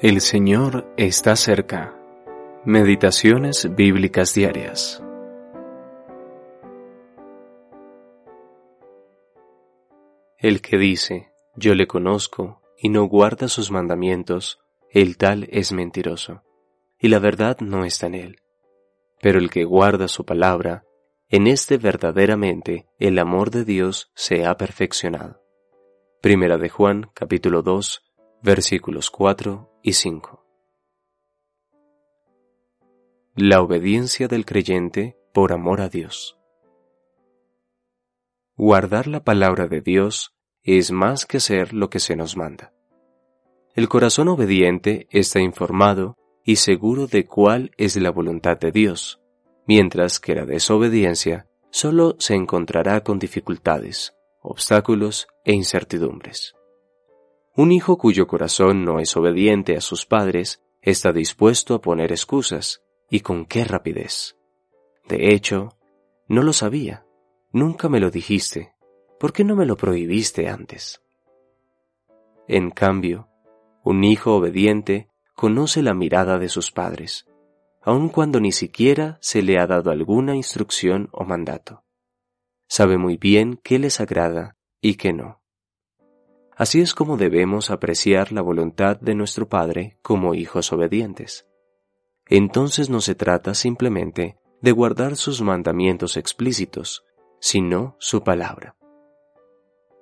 El Señor está cerca. Meditaciones bíblicas diarias. El que dice, yo le conozco, y no guarda sus mandamientos, el tal es mentiroso, y la verdad no está en él. Pero el que guarda su palabra, en este verdaderamente el amor de Dios se ha perfeccionado. Primera de Juan, capítulo 2, versículos 4 y 5. La obediencia del creyente por amor a Dios. Guardar la palabra de Dios es más que hacer lo que se nos manda. El corazón obediente está informado y seguro de cuál es la voluntad de Dios, mientras que la desobediencia solo se encontrará con dificultades, obstáculos e incertidumbres. Un hijo cuyo corazón no es obediente a sus padres está dispuesto a poner excusas, y con qué rapidez. De hecho, no lo sabía, nunca me lo dijiste, ¿por qué no me lo prohibiste antes? En cambio, un hijo obediente conoce la mirada de sus padres, aun cuando ni siquiera se le ha dado alguna instrucción o mandato. Sabe muy bien qué les agrada y qué no. Así es como debemos apreciar la voluntad de nuestro Padre como hijos obedientes. Entonces no se trata simplemente de guardar sus mandamientos explícitos, sino su palabra.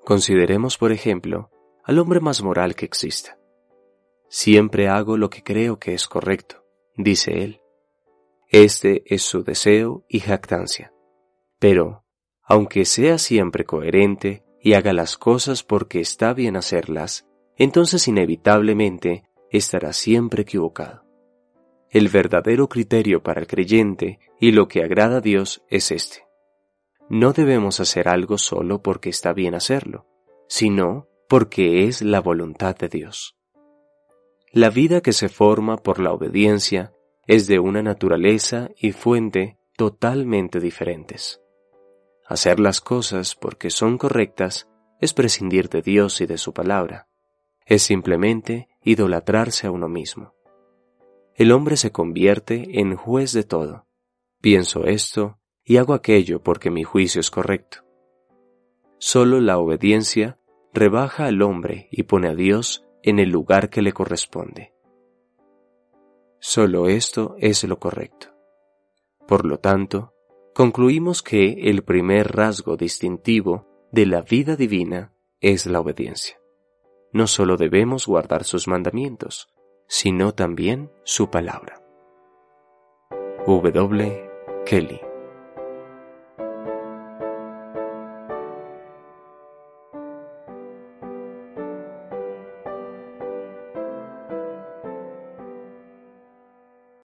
Consideremos, por ejemplo, al hombre más moral que exista. Siempre hago lo que creo que es correcto, dice él. Este es su deseo y jactancia. Pero, aunque sea siempre coherente y haga las cosas porque está bien hacerlas, entonces inevitablemente estará siempre equivocado. El verdadero criterio para el creyente y lo que agrada a Dios es este. No debemos hacer algo solo porque está bien hacerlo, sino porque es la voluntad de Dios. La vida que se forma por la obediencia es de una naturaleza y fuente totalmente diferentes. Hacer las cosas porque son correctas es prescindir de Dios y de su palabra. Es simplemente idolatrarse a uno mismo. El hombre se convierte en juez de todo. Pienso esto y hago aquello porque mi juicio es correcto. Solo la obediencia rebaja al hombre y pone a Dios en el lugar que le corresponde. Solo esto es lo correcto. Por lo tanto, concluimos que el primer rasgo distintivo de la vida divina es la obediencia. No solo debemos guardar sus mandamientos, sino también su palabra. W. Kelly